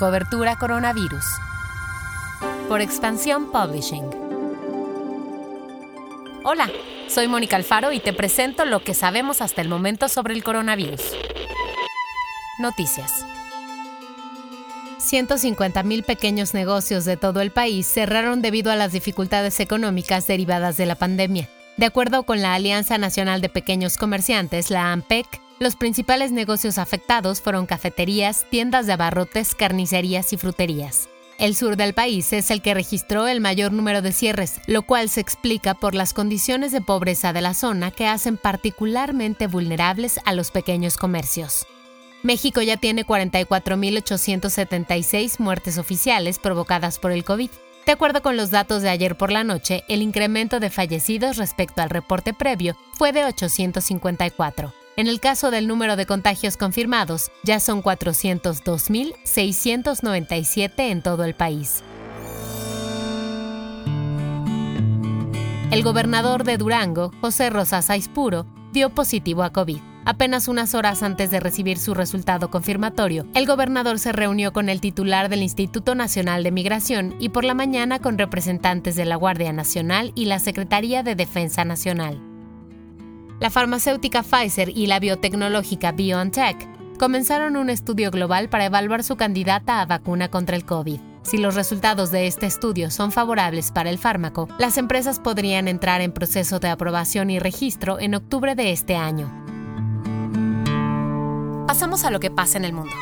Cobertura Coronavirus. Por Expansión Publishing. Hola, soy Mónica Alfaro y te presento lo que sabemos hasta el momento sobre el coronavirus. Noticias. 150.000 pequeños negocios de todo el país cerraron debido a las dificultades económicas derivadas de la pandemia. De acuerdo con la Alianza Nacional de Pequeños Comerciantes, la AMPEC, los principales negocios afectados fueron cafeterías, tiendas de abarrotes, carnicerías y fruterías. El sur del país es el que registró el mayor número de cierres, lo cual se explica por las condiciones de pobreza de la zona que hacen particularmente vulnerables a los pequeños comercios. México ya tiene 44.876 muertes oficiales provocadas por el COVID. De acuerdo con los datos de ayer por la noche, el incremento de fallecidos respecto al reporte previo fue de 854. En el caso del número de contagios confirmados, ya son 402.697 en todo el país. El gobernador de Durango, José Rosas Aispuro, dio positivo a COVID. Apenas unas horas antes de recibir su resultado confirmatorio, el gobernador se reunió con el titular del Instituto Nacional de Migración y por la mañana con representantes de la Guardia Nacional y la Secretaría de Defensa Nacional. La farmacéutica Pfizer y la biotecnológica BioNTech comenzaron un estudio global para evaluar su candidata a vacuna contra el COVID. Si los resultados de este estudio son favorables para el fármaco, las empresas podrían entrar en proceso de aprobación y registro en octubre de este año. Pasamos a lo que pasa en el mundo.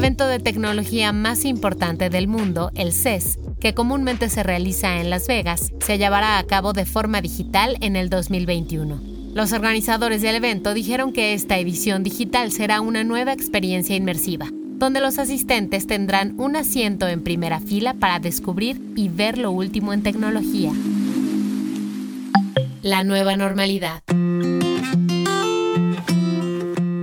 El evento de tecnología más importante del mundo, el CES, que comúnmente se realiza en Las Vegas, se llevará a cabo de forma digital en el 2021. Los organizadores del evento dijeron que esta edición digital será una nueva experiencia inmersiva, donde los asistentes tendrán un asiento en primera fila para descubrir y ver lo último en tecnología. La nueva normalidad.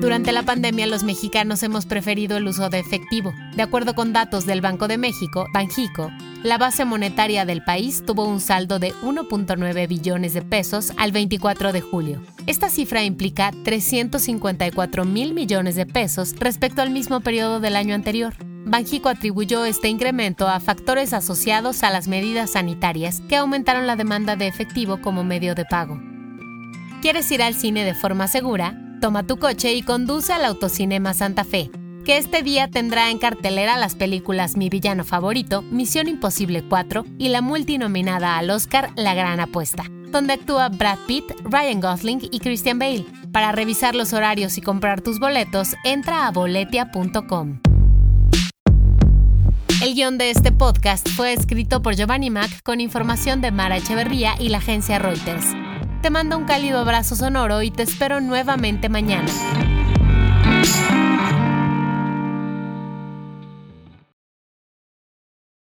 Durante la pandemia los mexicanos hemos preferido el uso de efectivo. De acuerdo con datos del Banco de México, Banjico, la base monetaria del país tuvo un saldo de 1.9 billones de pesos al 24 de julio. Esta cifra implica 354 mil millones de pesos respecto al mismo periodo del año anterior. Banjico atribuyó este incremento a factores asociados a las medidas sanitarias que aumentaron la demanda de efectivo como medio de pago. ¿Quieres ir al cine de forma segura? Toma tu coche y conduce al Autocinema Santa Fe, que este día tendrá en cartelera las películas Mi villano favorito, Misión Imposible 4 y la multinominada al Oscar La Gran Apuesta, donde actúa Brad Pitt, Ryan Gosling y Christian Bale. Para revisar los horarios y comprar tus boletos, entra a boletia.com. El guion de este podcast fue escrito por Giovanni Mac con información de Mara Echeverría y la agencia Reuters te mando un cálido abrazo sonoro y te espero nuevamente mañana.